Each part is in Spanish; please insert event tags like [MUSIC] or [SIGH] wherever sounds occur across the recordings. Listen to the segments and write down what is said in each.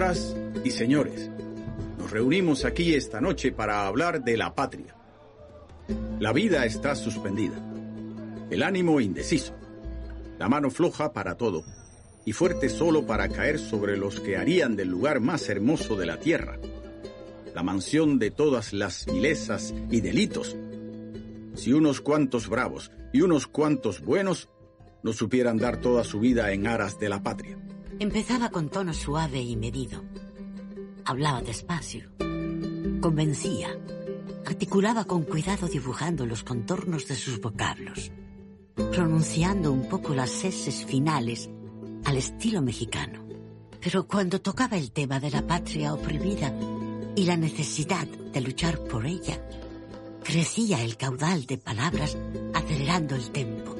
Señoras y señores, nos reunimos aquí esta noche para hablar de la patria. La vida está suspendida, el ánimo indeciso, la mano floja para todo y fuerte solo para caer sobre los que harían del lugar más hermoso de la tierra, la mansión de todas las vilezas y delitos. Si unos cuantos bravos y unos cuantos buenos no supieran dar toda su vida en aras de la patria. Empezaba con tono suave y medido. Hablaba despacio. Convencía. Articulaba con cuidado dibujando los contornos de sus vocablos, pronunciando un poco las S finales al estilo mexicano. Pero cuando tocaba el tema de la patria oprimida y la necesidad de luchar por ella, crecía el caudal de palabras acelerando el tempo.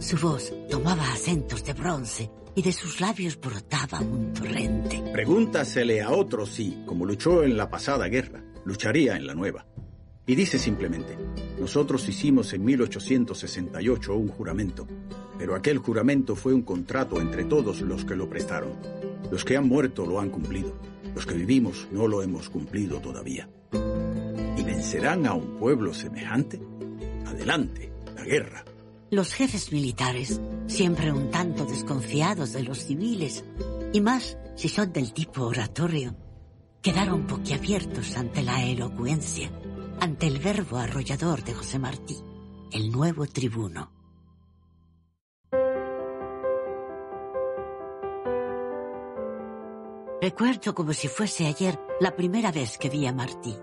Su voz tomaba acentos de bronce y de sus labios brotaba un torrente. Pregúntasele a otro si, como luchó en la pasada guerra, lucharía en la nueva. Y dice simplemente, nosotros hicimos en 1868 un juramento, pero aquel juramento fue un contrato entre todos los que lo prestaron. Los que han muerto lo han cumplido, los que vivimos no lo hemos cumplido todavía. ¿Y vencerán a un pueblo semejante? Adelante, la guerra. Los jefes militares, siempre un tanto desconfiados de los civiles, y más si son del tipo oratorio, quedaron boquiabiertos ante la elocuencia, ante el verbo arrollador de José Martí, el nuevo tribuno. Recuerdo como si fuese ayer la primera vez que vi a Martí.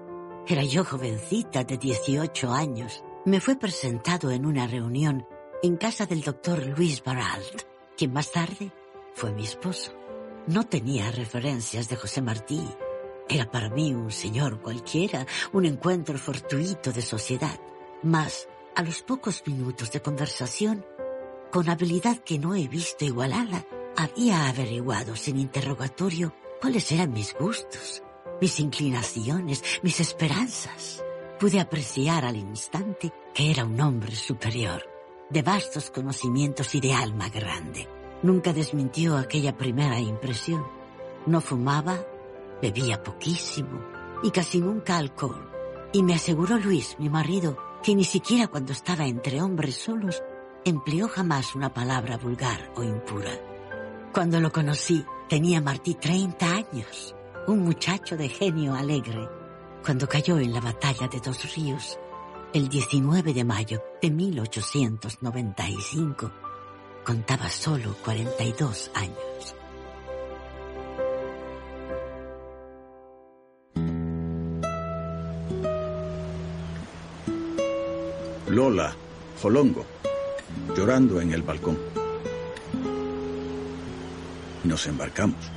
Era yo jovencita de 18 años. Me fue presentado en una reunión en casa del doctor Luis Baralt, quien más tarde fue mi esposo. No tenía referencias de José Martí. Era para mí un señor cualquiera, un encuentro fortuito de sociedad. Mas, a los pocos minutos de conversación, con habilidad que no he visto igualada, había averiguado sin interrogatorio cuáles eran mis gustos, mis inclinaciones, mis esperanzas. Pude apreciar al instante que era un hombre superior de vastos conocimientos y de alma grande. Nunca desmintió aquella primera impresión. No fumaba, bebía poquísimo y casi nunca alcohol. Y me aseguró Luis, mi marido, que ni siquiera cuando estaba entre hombres solos empleó jamás una palabra vulgar o impura. Cuando lo conocí, tenía Martí 30 años, un muchacho de genio alegre. Cuando cayó en la batalla de Dos Ríos, el 19 de mayo de 1895, contaba solo 42 años. Lola, Jolongo, llorando en el balcón. Nos embarcamos.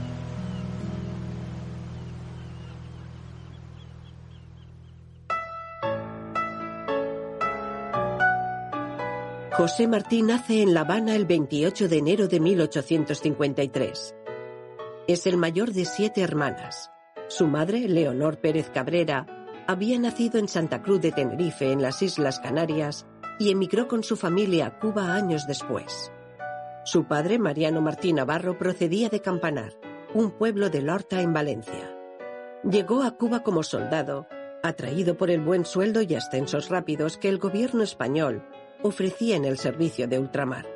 José Martí nace en La Habana el 28 de enero de 1853. Es el mayor de siete hermanas. Su madre, Leonor Pérez Cabrera, había nacido en Santa Cruz de Tenerife, en las Islas Canarias, y emigró con su familia a Cuba años después. Su padre, Mariano Martí Navarro, procedía de Campanar, un pueblo de Lorta en Valencia. Llegó a Cuba como soldado, atraído por el buen sueldo y ascensos rápidos que el gobierno español ofrecía en el servicio de ultramar.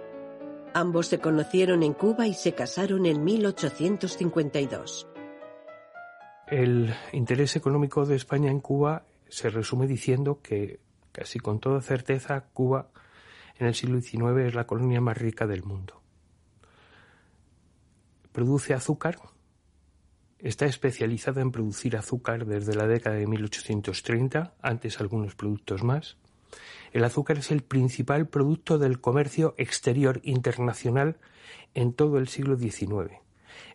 Ambos se conocieron en Cuba y se casaron en 1852. El interés económico de España en Cuba se resume diciendo que, casi con toda certeza, Cuba en el siglo XIX es la colonia más rica del mundo. Produce azúcar, está especializada en producir azúcar desde la década de 1830, antes algunos productos más, el azúcar es el principal producto del comercio exterior internacional en todo el siglo XIX.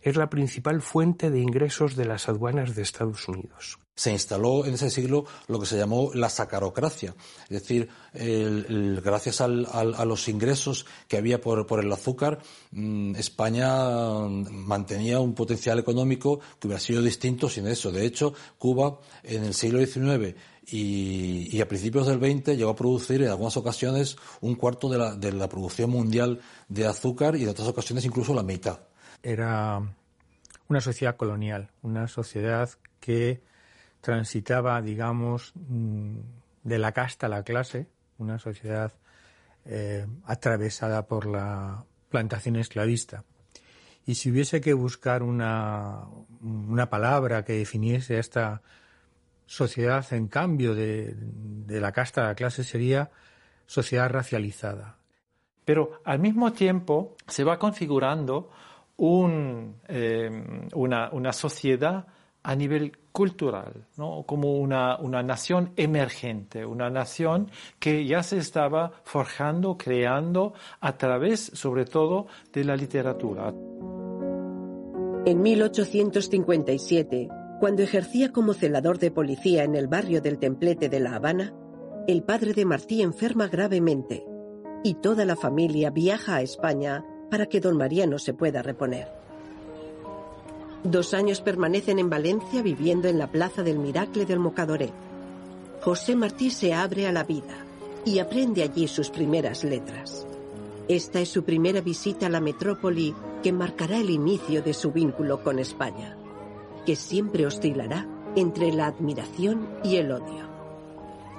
Es la principal fuente de ingresos de las aduanas de Estados Unidos. Se instaló en ese siglo lo que se llamó la sacarocracia, es decir, gracias a los ingresos que había por, el azúcar, mm, España mantenía un potencial económico que hubiera sido distinto sin eso. De hecho, Cuba en el siglo XIX y, a principios del 20 llegó a producir en algunas ocasiones un cuarto de la, de la producción mundial de azúcar y en otras ocasiones incluso la mitad. Era una sociedad colonial, una sociedad que transitaba, digamos, mm, de la casta a la clase, una sociedad eh, atravesada por la plantación esclavista. Y si hubiese que buscar una, una palabra que definiese esta sociedad en cambio de, de la casta a la clase sería sociedad racializada. Pero al mismo tiempo se va configurando un, eh, una, una, sociedad a nivel cultural, ¿no? como una, una, nación emergente, una nación que ya se estaba forjando, creando a través, sobre todo, de la literatura. En 1857, cuando ejercía como celador de policía en el barrio del Templete de La Habana, el padre de Martí enferma gravemente y toda la familia viaja a España para que don Mariano se pueda reponer. Dos años permanecen en Valencia viviendo en la Plaza del Miracle del Mocadoret. José Martí se abre a la vida y aprende allí sus primeras letras. Esta es su primera visita a la metrópoli que marcará el inicio de su vínculo con España, que siempre oscilará entre la admiración y el odio.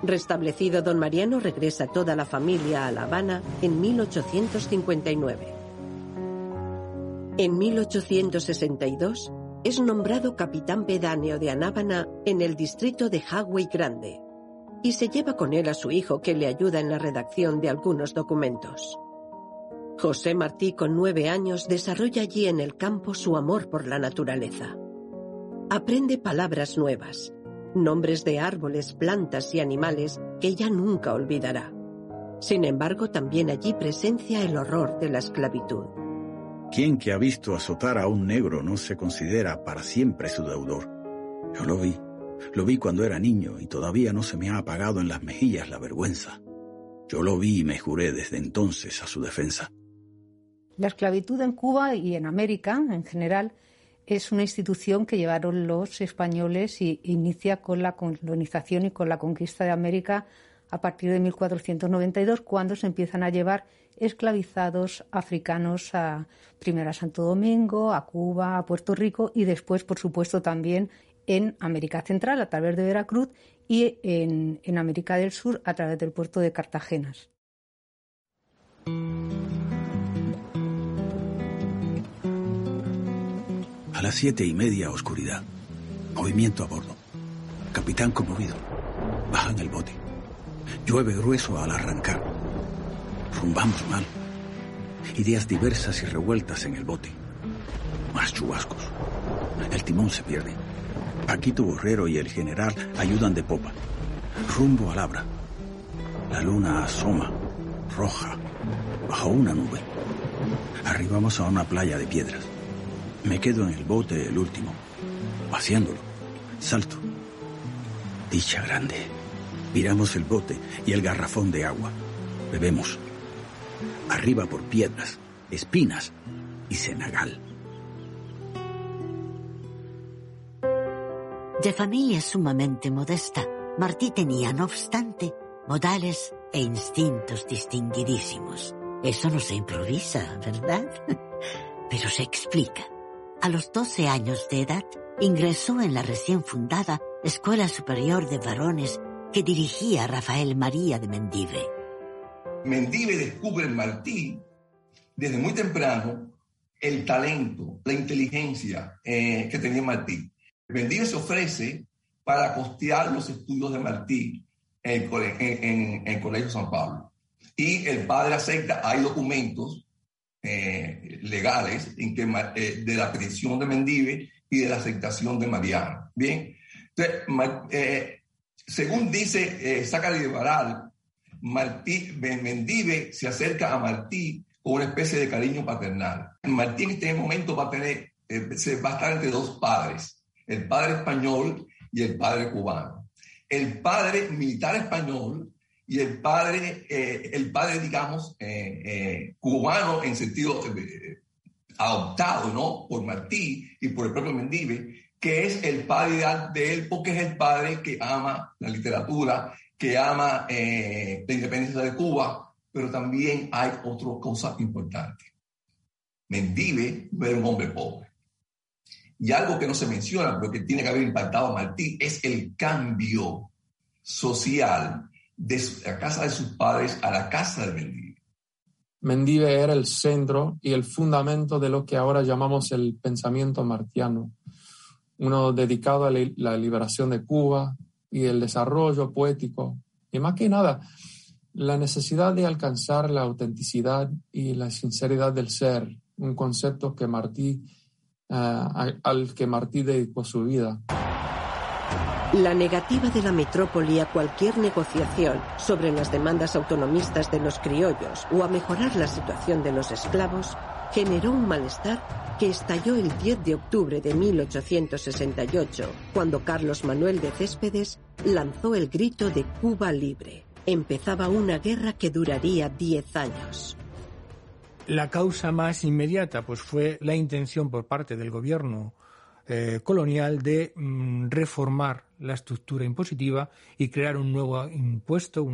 Restablecido don Mariano regresa toda la familia a La Habana en 1859. En 1862 es nombrado capitán pedáneo de Anábana en el distrito de Haguey Grande y se lleva con él a su hijo que le ayuda en la redacción de algunos documentos. José Martí, con nueve años, desarrolla allí en el campo su amor por la naturaleza. Aprende palabras nuevas, nombres de árboles, plantas y animales que ya nunca olvidará. Sin embargo, también allí presencia el horror de la esclavitud. ¿Quién que ha visto azotar a un negro no se considera para siempre su deudor? Yo lo vi. Lo vi cuando era niño y todavía no se me ha apagado en las mejillas la vergüenza. Yo lo vi y me juré desde entonces a su defensa. La esclavitud en Cuba y en América en general es una institución que llevaron los españoles y inicia con la colonización y con la conquista de América a partir de 1492, cuando se empiezan a llevar esclavizados africanos a, primero Santo Domingo, a Cuba, a Puerto Rico y después, por supuesto, también en América Central a través de Veracruz y en, en América del Sur a través del puerto de Cartagenas. A las siete y media, oscuridad. Movimiento a bordo. Capitán conmovido. Bajan el bote. Llueve grueso al arrancar. Rumbamos mal. Ideas diversas y revueltas en el bote. Más chubascos. El timón se pierde. Paquito Borrero y el general ayudan de popa. Rumbo a Labra. La luna asoma, roja, bajo una nube. Arribamos a una playa de piedras. Me quedo en el bote el último, vaciándolo. Salto. Dicha grande. Miramos el bote y el garrafón de agua. Bebemos. Arriba por piedras, espinas y cenagal. De familia sumamente modesta, Martí tenía, no obstante, modales e instintos distinguidísimos. Eso no se improvisa, ¿verdad? [LAUGHS] Pero se explica. A los 12 años de edad, ingresó en la recién fundada Escuela Superior de Varones que dirigía Rafael María de Mendive. Mendive descubre en Martí, desde muy temprano, el talento, la inteligencia eh, que tenía Martí. Mendive se ofrece para costear los estudios de Martí en en el Colegio San Pablo. Y el padre acepta, hay documentos eh, legales en que, eh, de la petición de Mendive y de la aceptación de Mariano. Bien, eh, según dice Zachary de Baral, Martí, Mendive se acerca a Martí con una especie de cariño paternal. Martí en este momento va a tener, se va a estar entre dos padres, el padre español y el padre cubano. El padre militar español y el padre, eh, el padre digamos, eh, eh, cubano en sentido adoptado, ¿no? Por Martí y por el propio Mendive, que es el padre de él porque es el padre que ama la literatura, que ama la independencia de Cuba, pero también hay otra cosa importante. Mendive no era un hombre pobre. Y algo que no se menciona, pero que tiene que haber impactado a Martí, es el cambio social de la casa de sus padres a la casa de Mendive. Mendive era el centro y el fundamento de lo que ahora llamamos el pensamiento martiano, uno dedicado a la liberación de Cuba y el desarrollo poético, y más que nada, la necesidad de alcanzar la autenticidad y la sinceridad del ser, un concepto que Martí eh, al que Martí dedicó su vida. La negativa de la metrópoli a cualquier negociación sobre las demandas autonomistas de los criollos o a mejorar la situación de los esclavos generó un malestar que estalló el 10 de octubre de 1868, cuando Carlos Manuel de Céspedes lanzó el grito de Cuba libre. Empezaba una guerra que duraría 10 años. La causa más inmediata pues fue la intención por parte del gobierno eh, colonial de mm, reformar la estructura impositiva y crear un nuevo impuesto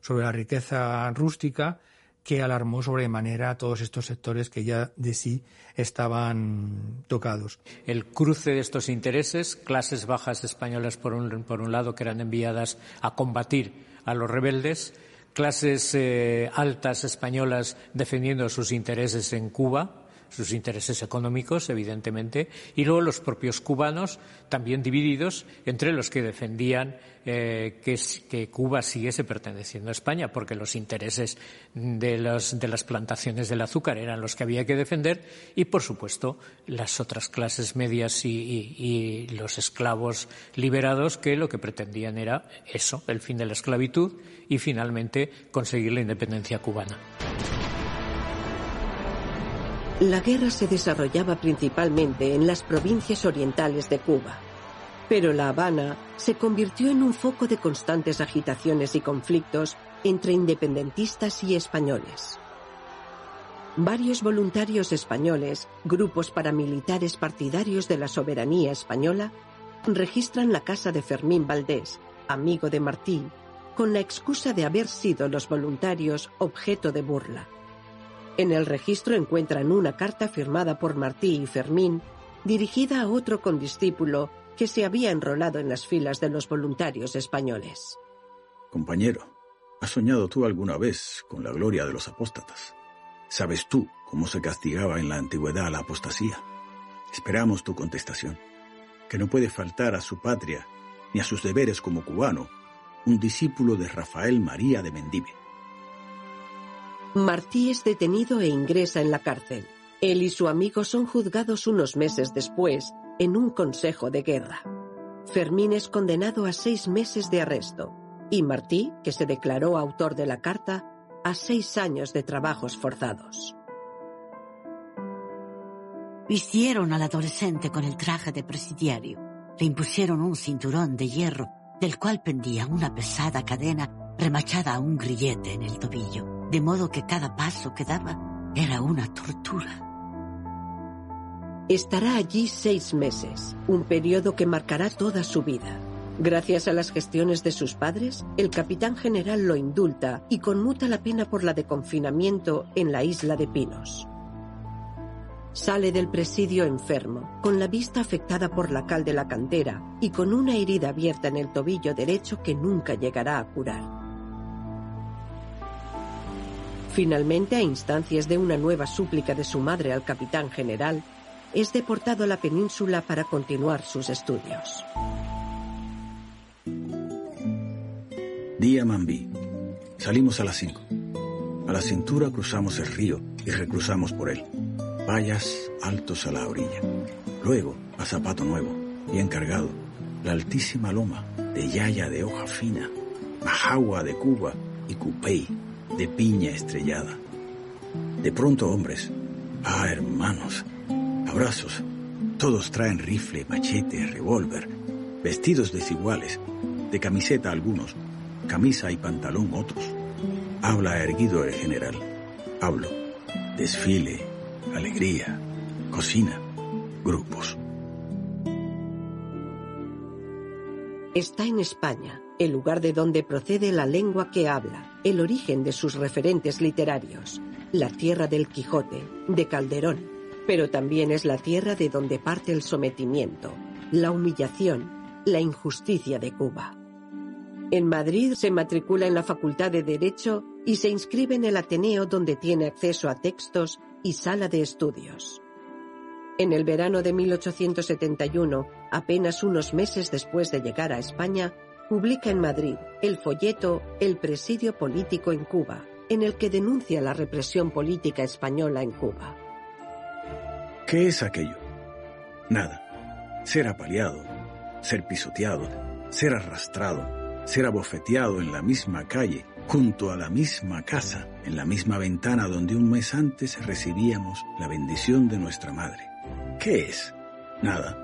sobre la riqueza rústica que alarmó sobremanera a todos estos sectores que ya de sí estaban tocados. El cruce de estos intereses, clases bajas españolas por un, por un lado que eran enviadas a combatir a los rebeldes, clases eh, altas españolas defendiendo sus intereses en Cuba, sus intereses económicos, evidentemente, y luego los propios cubanos, también divididos entre los que defendían eh, que, Cuba siguiese perteneciendo a España, porque los intereses de, de las plantaciones del azúcar eran los que había que defender, y, por supuesto, las otras clases medias y los esclavos liberados, que lo que pretendían era eso, el fin de la esclavitud y, finalmente, conseguir la independencia cubana. La guerra se desarrollaba principalmente en las provincias orientales de Cuba, pero La Habana se convirtió en un foco de constantes agitaciones y conflictos entre independentistas y españoles. Varios voluntarios españoles, grupos paramilitares partidarios de la soberanía española, registran la casa de Fermín Valdés, amigo de Martí, con la excusa de haber sido los voluntarios objeto de burla. En el registro encuentran una carta firmada por Martí y Fermín, dirigida a otro condiscípulo que se había enrolado en las filas de los voluntarios españoles. Compañero, ¿has soñado tú alguna vez con la gloria de los apóstatas? ¿Sabes tú cómo se castigaba en la antigüedad la apostasía? Esperamos tu contestación, que no puede faltar a su patria ni a sus deberes como cubano, un discípulo de Rafael María de Mendive. Martí es detenido e ingresa en la cárcel. Él y su amigo son juzgados unos meses después en un consejo de guerra. Fermín es condenado a seis meses de arresto y Martí, que se declaró autor de la carta, a seis años de trabajos forzados. Vistieron al adolescente con el traje de presidiario. Le impusieron un cinturón de hierro del cual pendía una pesada cadena remachada a un grillete en el tobillo de modo que cada paso que daba era una tortura. Estará allí seis meses, un periodo que marcará toda su vida. Gracias a las gestiones de sus padres, el capitán general lo indulta y conmuta la pena por la de confinamiento en la isla de Pinos. Sale del presidio enfermo, con la vista afectada por la cal de la cantera y con una herida abierta en el tobillo derecho que nunca llegará a curar. Finalmente, a instancias de una nueva súplica de su madre al capitán general, es deportado a la península para continuar sus estudios. Día Mambí. Salimos a las 5. A la cintura cruzamos el río y recruzamos por él. Vallas altos a la orilla. Luego, a zapato nuevo, y encargado, la altísima loma de yaya de hoja fina, majagua de Cuba y cupey de piña estrellada. De pronto hombres, ah hermanos, abrazos, todos traen rifle, machete, revólver, vestidos desiguales, de camiseta algunos, camisa y pantalón otros. Habla erguido el general. Hablo. Desfile, alegría, cocina, grupos. Está en España, el lugar de donde procede la lengua que habla, el origen de sus referentes literarios, la tierra del Quijote, de Calderón, pero también es la tierra de donde parte el sometimiento, la humillación, la injusticia de Cuba. En Madrid se matricula en la Facultad de Derecho y se inscribe en el Ateneo donde tiene acceso a textos y sala de estudios. En el verano de 1871, apenas unos meses después de llegar a España, publica en Madrid el folleto El presidio político en Cuba, en el que denuncia la represión política española en Cuba. ¿Qué es aquello? Nada. Ser apaleado, ser pisoteado, ser arrastrado, ser abofeteado en la misma calle, junto a la misma casa, en la misma ventana donde un mes antes recibíamos la bendición de nuestra madre. ¿Qué es? Nada.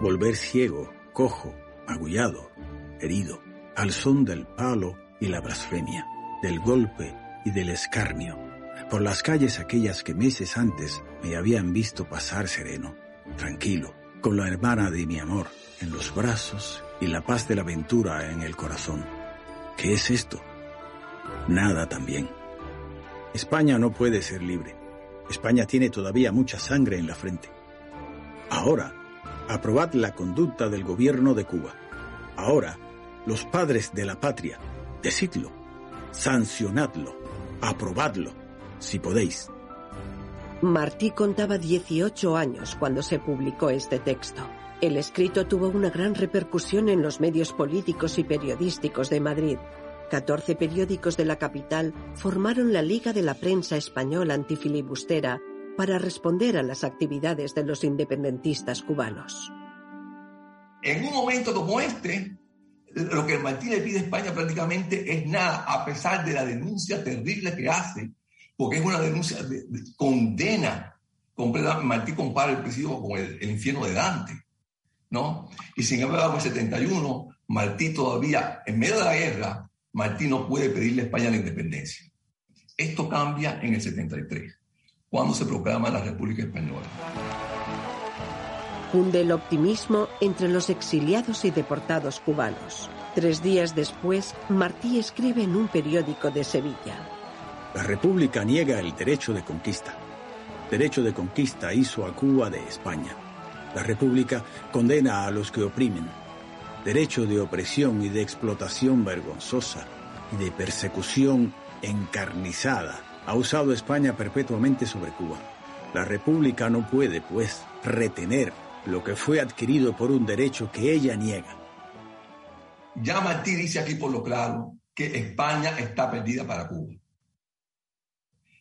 Volver ciego, cojo, agullado, herido, al son del palo y la blasfemia, del golpe y del escarnio, por las calles aquellas que meses antes me habían visto pasar sereno, tranquilo, con la hermana de mi amor en los brazos y la paz de la aventura en el corazón. ¿Qué es esto? Nada también. España no puede ser libre. España tiene todavía mucha sangre en la frente. Ahora, aprobad la conducta del gobierno de Cuba. Ahora, los padres de la patria, decidlo, sancionadlo, aprobadlo, si podéis. Martí contaba 18 años cuando se publicó este texto. El escrito tuvo una gran repercusión en los medios políticos y periodísticos de Madrid. 14 periódicos de la capital formaron la Liga de la Prensa Española Antifilibustera para responder a las actividades de los independentistas cubanos. En un momento como este, lo que Martí le pide a España prácticamente es nada, a pesar de la denuncia terrible que hace, porque es una denuncia de, condena. Martí compara el presidio con el, infierno de Dante, ¿no? Y sin embargo, en el 71, Martí todavía, en medio de la guerra, Martí no puede pedirle a España la independencia. Esto cambia en el 73, cuando se proclama la República Española. Funde el optimismo entre los exiliados y deportados cubanos. Tres días después, Martí escribe en un periódico de Sevilla. La República niega el derecho de conquista. Derecho de conquista hizo a Cuba de España. La República condena a los que oprimen. Derecho de opresión y de explotación vergonzosa y de persecución encarnizada ha usado España perpetuamente sobre Cuba. La República no puede, pues, retener lo que fue adquirido por un derecho que ella niega. Ya Martí dice aquí por lo claro que España está perdida para Cuba.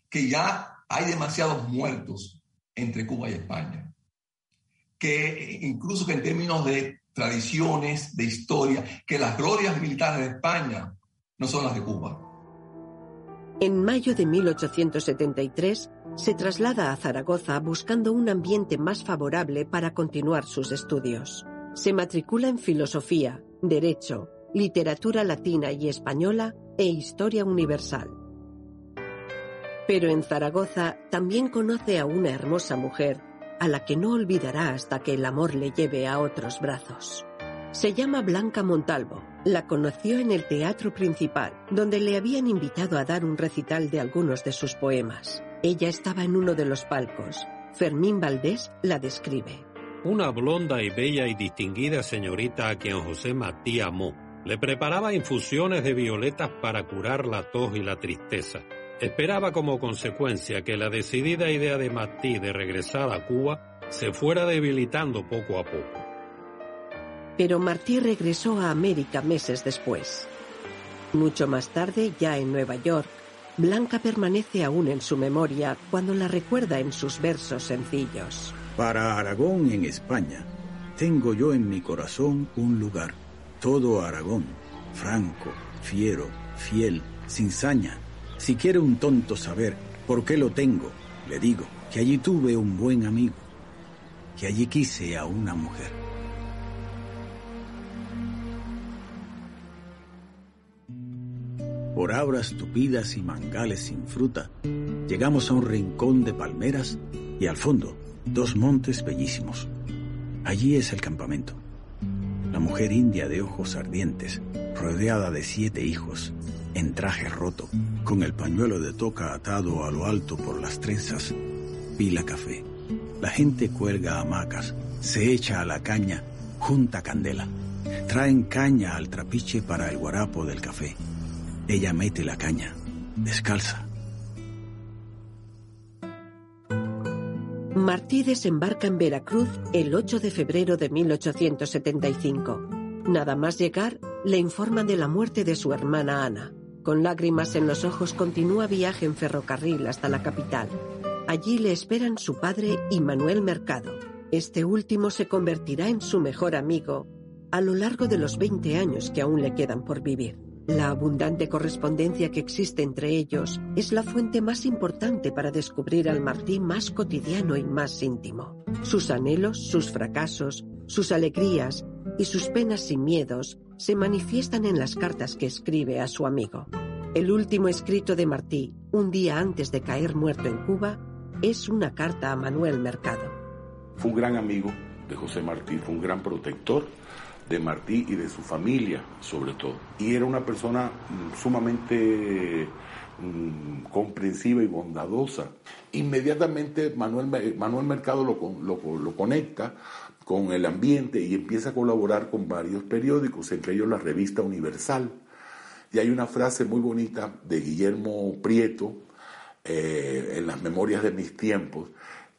Que ya hay demasiados muertos entre Cuba y España. Que incluso que en términos de tradiciones, de historia, que las glorias militares de España no son las de Cuba. En mayo de 1873 se traslada a Zaragoza buscando un ambiente más favorable para continuar sus estudios. Se matricula en filosofía, derecho, literatura latina y española e historia universal. Pero en Zaragoza también conoce a una hermosa mujer a la que no olvidará hasta que el amor le lleve a otros brazos. Se llama Blanca Montalvo. La conoció en el teatro principal, donde le habían invitado a dar un recital de algunos de sus poemas. Ella estaba en uno de los palcos. Fermín Valdés la describe. Una blonda y bella y distinguida señorita a quien José Martí amó. Le preparaba infusiones de violetas para curar la tos y la tristeza. Esperaba como consecuencia que la decidida idea de Martí de regresar a Cuba se fuera debilitando poco a poco. Pero Martí regresó a América meses después. Mucho más tarde, ya en Nueva York, Blanca permanece aún en su memoria cuando la recuerda en sus versos sencillos. Para Aragón en España, tengo yo en mi corazón un lugar, todo Aragón, franco, fiero, fiel, sin saña. Si quiere un tonto saber por qué lo tengo, le digo que allí tuve un buen amigo, que allí quise a una mujer. Por abras tupidas y mangales sin fruta, llegamos a un rincón de palmeras y al fondo dos montes bellísimos. Allí es el campamento. La mujer india de ojos ardientes, rodeada de siete hijos, en traje roto, con el pañuelo de toca atado a lo alto por las trenzas, pila café. La gente cuelga hamacas, se echa a la caña, junta candela. Traen caña al trapiche para el guarapo del café. Ella mete la caña, descalza. Martí desembarca en Veracruz el 8 de febrero de 1875. Nada más llegar, le informan de la muerte de su hermana Ana. Con lágrimas en los ojos continúa viaje en ferrocarril hasta la capital. Allí le esperan su padre y Manuel Mercado. Este último se convertirá en su mejor amigo a lo largo de los 20 años que aún le quedan por vivir. La abundante correspondencia que existe entre ellos es la fuente más importante para descubrir al Martí más cotidiano y más íntimo. Sus anhelos, sus fracasos, sus alegrías y sus penas y miedos se manifiestan en las cartas que escribe a su amigo. El último escrito de Martí, un día antes de caer muerto en Cuba, es una carta a Manuel Mercado. Fue un gran amigo de José Martí, fue un gran protector de Martí y de su familia, sobre todo. Y era una persona mm, sumamente mm, comprensiva y bondadosa. Inmediatamente Manuel, Manuel Mercado lo, lo, lo conecta con el ambiente y empieza a colaborar con varios periódicos, entre ellos la revista Universal. Y hay una frase muy bonita de Guillermo Prieto eh, en las memorias de mis tiempos,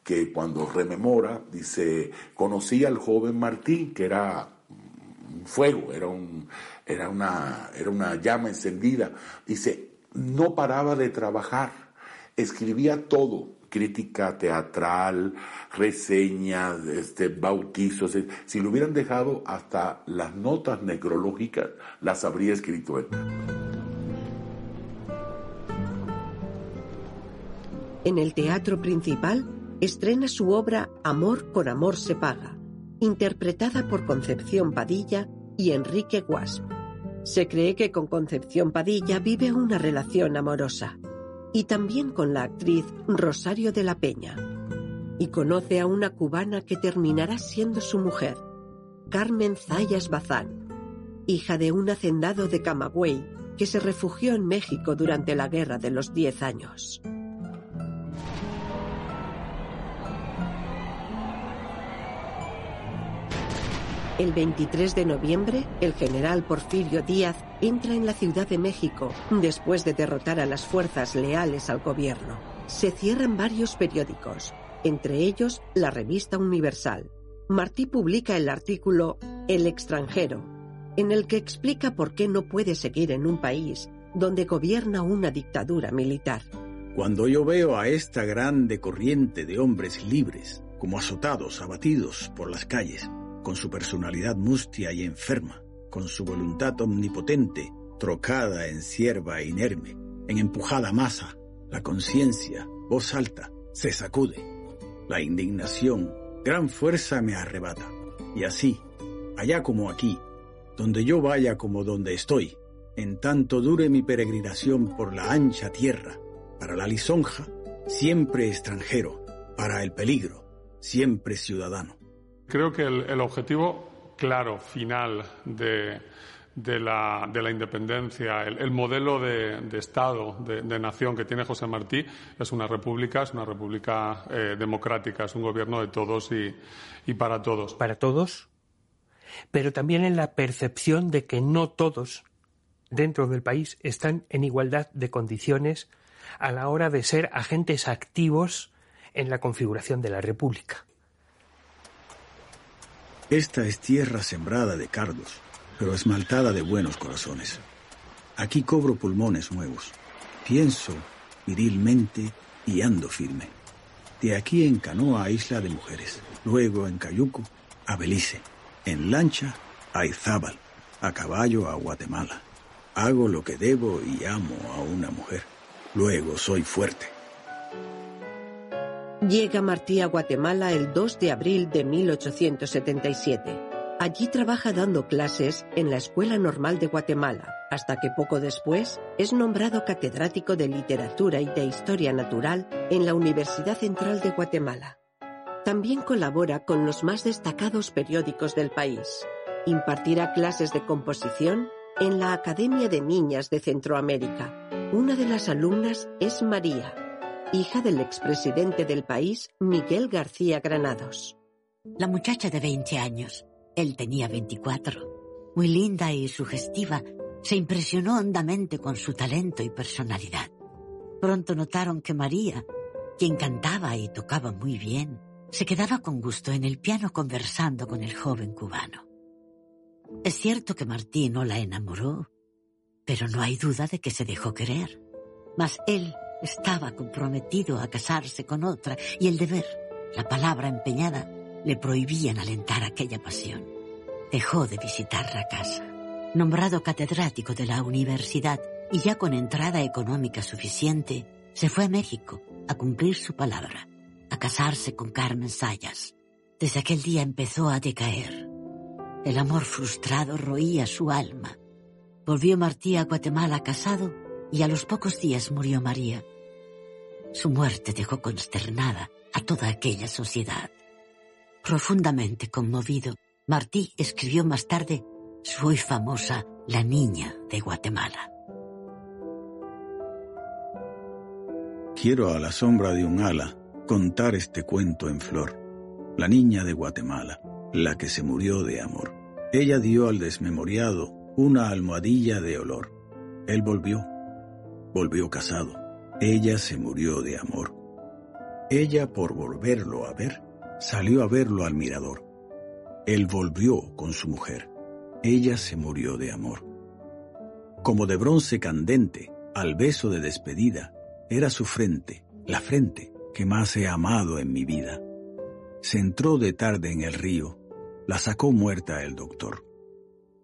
que cuando rememora, dice, conocí al joven Martín, que era fuego, era, un, era, una, era una llama encendida. Dice, no paraba de trabajar, escribía todo, crítica teatral, reseñas, este, bautizos. Si lo hubieran dejado hasta las notas necrológicas, las habría escrito él. En el teatro principal estrena su obra Amor con amor se paga, interpretada por Concepción Padilla y Enrique Guasp. Se cree que con Concepción Padilla vive una relación amorosa y también con la actriz Rosario de la Peña. Y conoce a una cubana que terminará siendo su mujer, Carmen Zayas Bazán, hija de un hacendado de Camagüey que se refugió en México durante la Guerra de los Diez Años. El 23 de noviembre, el general Porfirio Díaz entra en la Ciudad de México después de derrotar a las fuerzas leales al gobierno. Se cierran varios periódicos, entre ellos la revista Universal. Martí publica el artículo El extranjero, en el que explica por qué no puede seguir en un país donde gobierna una dictadura militar. Cuando yo veo a esta grande corriente de hombres libres, como azotados, abatidos por las calles, con su personalidad mustia y enferma, con su voluntad omnipotente, trocada en sierva inerme, en empujada masa, la conciencia, voz alta, se sacude. La indignación, gran fuerza me arrebata. Y así, allá como aquí, donde yo vaya como donde estoy, en tanto dure mi peregrinación por la ancha tierra, para la lisonja, siempre extranjero, para el peligro, siempre ciudadano. Creo que el, objetivo claro, final de, la, independencia, el, modelo de, Estado, de, nación que tiene José Martí es una república, es una república eh, democrática, es un gobierno de todos y para todos. Para todos, pero también en la percepción de que no todos dentro del país están en igualdad de condiciones a la hora de ser agentes activos en la configuración de la República. Esta es tierra sembrada de cardos, pero esmaltada de buenos corazones. Aquí cobro pulmones nuevos. Pienso virilmente y ando firme. De aquí en canoa a Isla de Mujeres, luego en Cayuco a Belice, en lancha a Izábal, a caballo a Guatemala. Hago lo que debo y amo a una mujer. Luego soy fuerte. Llega Martí a Guatemala el 2 de abril de 1877. Allí trabaja dando clases en la Escuela Normal de Guatemala, hasta que poco después es nombrado catedrático de Literatura y de Historia Natural en la Universidad Central de Guatemala. También colabora con los más destacados periódicos del país. Impartirá clases de composición en la Academia de Niñas de Centroamérica. Una de las alumnas es María, hija del expresidente del país, Miguel García Granados. La muchacha de 20 años, él tenía 24, muy linda y sugestiva, se impresionó hondamente con su talento y personalidad. Pronto notaron que María, quien cantaba y tocaba muy bien, se quedaba con gusto en el piano conversando con el joven cubano. Es cierto que Martí no la enamoró, pero no hay duda de que se dejó querer. Mas él estaba comprometido a casarse con otra y el deber, la palabra empeñada, le prohibían alentar aquella pasión. Dejó de visitar la casa. Nombrado catedrático de la universidad y ya con entrada económica suficiente, se fue a México a cumplir su palabra, a casarse con Carmen Sayas. Desde aquel día empezó a decaer. El amor frustrado roía su alma. Volvió Martí a Guatemala casado y a los pocos días murió María. Su muerte dejó consternada a toda aquella sociedad. Profundamente conmovido, Martí escribió más tarde su famosa La Niña de Guatemala. Quiero a la sombra de un ala contar este cuento en flor. La niña de Guatemala, la que se murió de amor. Ella dio al desmemoriado una almohadilla de olor. Él volvió, volvió casado. Ella se murió de amor. Ella, por volverlo a ver, salió a verlo al mirador. Él volvió con su mujer. Ella se murió de amor. Como de bronce candente, al beso de despedida, era su frente, la frente que más he amado en mi vida. Se entró de tarde en el río, la sacó muerta el doctor.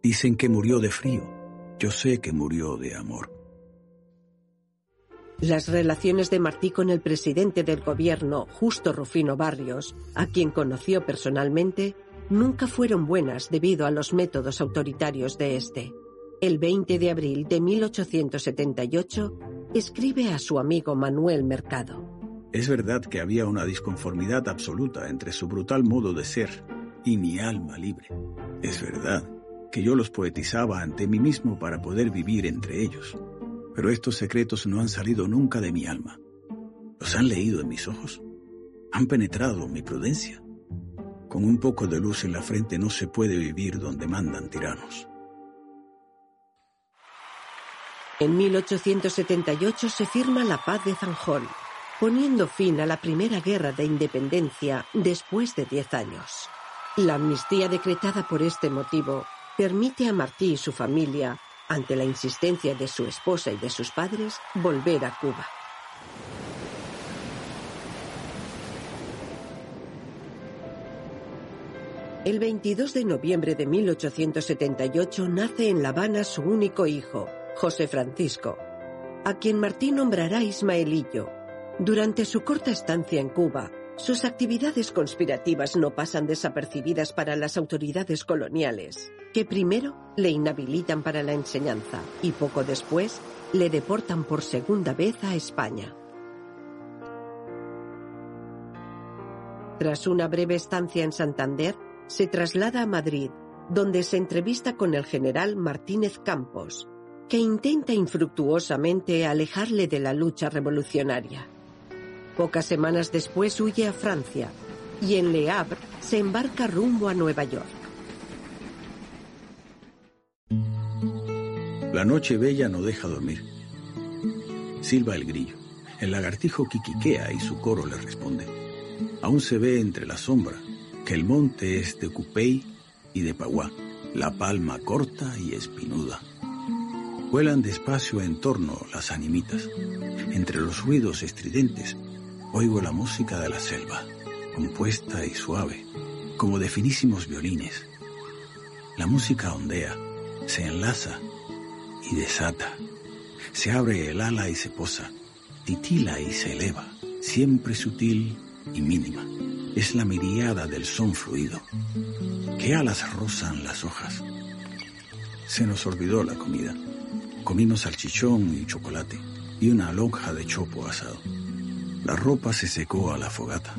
Dicen que murió de frío, yo sé que murió de amor. Las relaciones de Martí con el presidente del gobierno, Justo Rufino Barrios, a quien conoció personalmente, nunca fueron buenas debido a los métodos autoritarios de este. El 20 de abril de 1878, escribe a su amigo Manuel Mercado. Es verdad que había una disconformidad absoluta entre su brutal modo de ser y mi alma libre. Es verdad que yo los poetizaba ante mí mismo para poder vivir entre ellos. Pero estos secretos no han salido nunca de mi alma. ¿Los han leído en mis ojos? ¿Han penetrado mi prudencia? Con un poco de luz en la frente no se puede vivir donde mandan tiranos. En 1878 se firma la paz de Zanjón, poniendo fin a la primera guerra de independencia después de diez años. La amnistía decretada por este motivo permite a Martí y su familia, ante la insistencia de su esposa y de sus padres, volver a Cuba. El 22 de noviembre de 1878 nace en La Habana su único hijo, José Francisco, a quien Martí nombrará Ismaelillo. Durante su corta estancia en Cuba, sus actividades conspirativas no pasan desapercibidas para las autoridades coloniales, que primero le inhabilitan para la enseñanza y poco después le deportan por segunda vez a España. Tras una breve estancia en Santander, se traslada a Madrid, donde se entrevista con el general Martínez Campos, que intenta infructuosamente alejarle de la lucha revolucionaria. Pocas semanas después huye a Francia y en Le Havre se embarca rumbo a Nueva York. La noche bella no deja dormir. Silba el grillo. El lagartijo quiquiquea y su coro le responde. Aún se ve entre la sombra que el monte es de Cupey y de Paguá, la palma corta y espinuda. Vuelan despacio en torno las animitas. Entre los ruidos estridentes oigo la música de la selva, compuesta y suave, como de finísimos violines. La música ondea, se enlaza y desata. Se abre el ala y se posa, titila y se eleva, siempre sutil y mínima. Es la miriada del son fluido. ¿Qué alas rozan las hojas? Se nos olvidó la comida. Comimos salchichón y chocolate y una lonja de chopo asado. La ropa se secó a la fogata.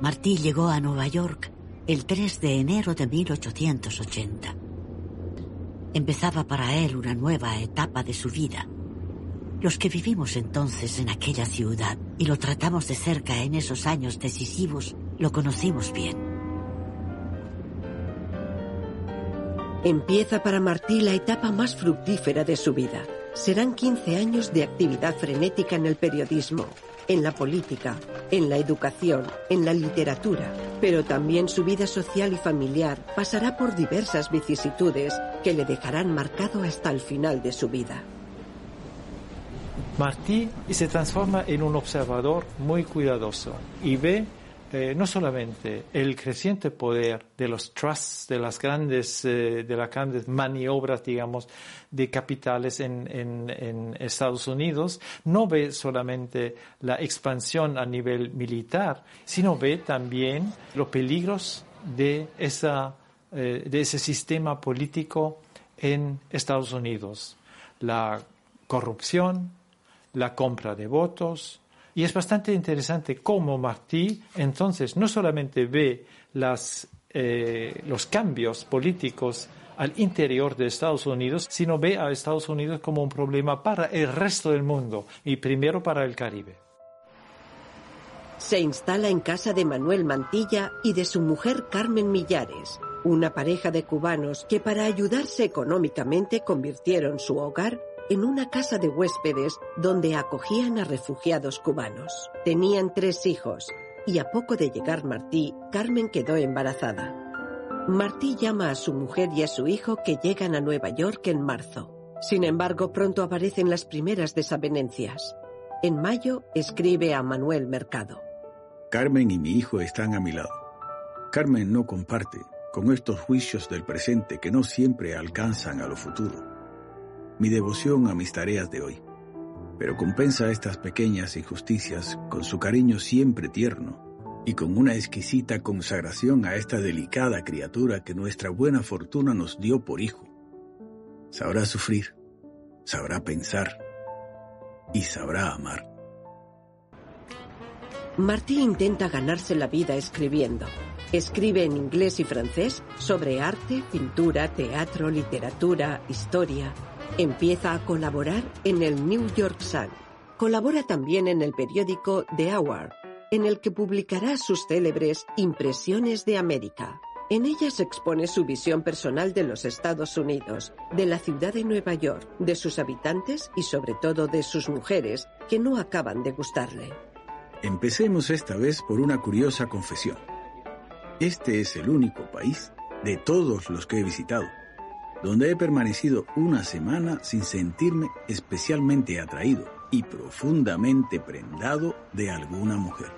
Martí llegó a Nueva York el 3 de enero de 1880. Empezaba para él una nueva etapa de su vida. Los que vivimos entonces en aquella ciudad y lo tratamos de cerca en esos años decisivos, lo conocimos bien. Empieza para Martí la etapa más fructífera de su vida. Serán 15 años de actividad frenética en el periodismo, en la política, en la educación, en la literatura, pero también su vida social y familiar pasará por diversas vicisitudes que le dejarán marcado hasta el final de su vida. Martí se transforma en un observador muy cuidadoso y ve eh, no solamente el creciente poder de los trusts, de las grandes, eh, de las grandes maniobras, digamos, de capitales en, en, Estados Unidos, no ve solamente la expansión a nivel militar, sino ve también los peligros de, esa, eh, de ese sistema político en Estados Unidos. La corrupción, la compra de votos, y es bastante interesante cómo Martí entonces no solamente ve eh, los cambios políticos al interior de Estados Unidos, sino ve a Estados Unidos como un problema para el resto del mundo y primero para el Caribe. Se instala en casa de Manuel Mantilla y de su mujer Carmen Millares, una pareja de cubanos que para ayudarse económicamente convirtieron su hogar en una casa de huéspedes donde acogían a refugiados cubanos. Tenían tres hijos y a poco de llegar Martí, Carmen quedó embarazada. Martí llama a su mujer y a su hijo que llegan a Nueva York en marzo. Sin embargo, pronto aparecen las primeras desavenencias. En mayo escribe a Manuel Mercado. Carmen y mi hijo están a mi lado. Carmen no comparte con estos juicios del presente que no siempre alcanzan a lo futuro mi devoción a mis tareas de hoy, pero compensa estas pequeñas injusticias con su cariño siempre tierno y con una exquisita consagración a esta delicada criatura que nuestra buena fortuna nos dio por hijo. Sabrá sufrir, sabrá pensar y sabrá amar. Martí intenta ganarse la vida escribiendo. Escribe en inglés y francés sobre arte, pintura, teatro, literatura, historia, Empieza a colaborar en el New York Sun. Colabora también en el periódico The Hour, en el que publicará sus célebres Impresiones de América. En ellas expone su visión personal de los Estados Unidos, de la ciudad de Nueva York, de sus habitantes y sobre todo de sus mujeres, que no acaban de gustarle. Empecemos esta vez por una curiosa confesión. Este es el único país de todos los que he visitado donde he permanecido una semana sin sentirme especialmente atraído y profundamente prendado de alguna mujer.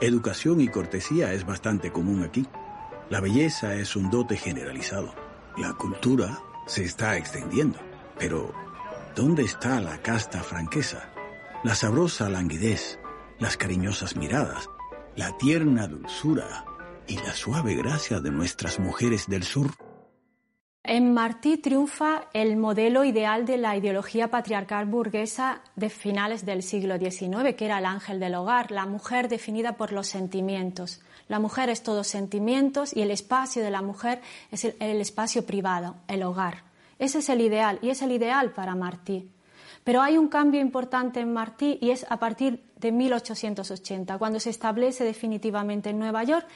Educación y cortesía es bastante común aquí. La belleza es un dote generalizado. La cultura se está extendiendo. Pero, ¿dónde está la casta franqueza? La sabrosa languidez, las cariñosas miradas, la tierna dulzura y la suave gracia de nuestras mujeres del sur? En Martí triunfa el modelo ideal de la ideología patriarcal burguesa de finales del siglo XIX, que era el ángel del hogar, la mujer definida por los sentimientos. La mujer es todo sentimientos y el espacio de la mujer es el, espacio privado, el hogar. Ese es el ideal y es el ideal para Martí. Pero hay un cambio importante en Martí y es a partir de 1880, cuando se establece definitivamente en Nueva York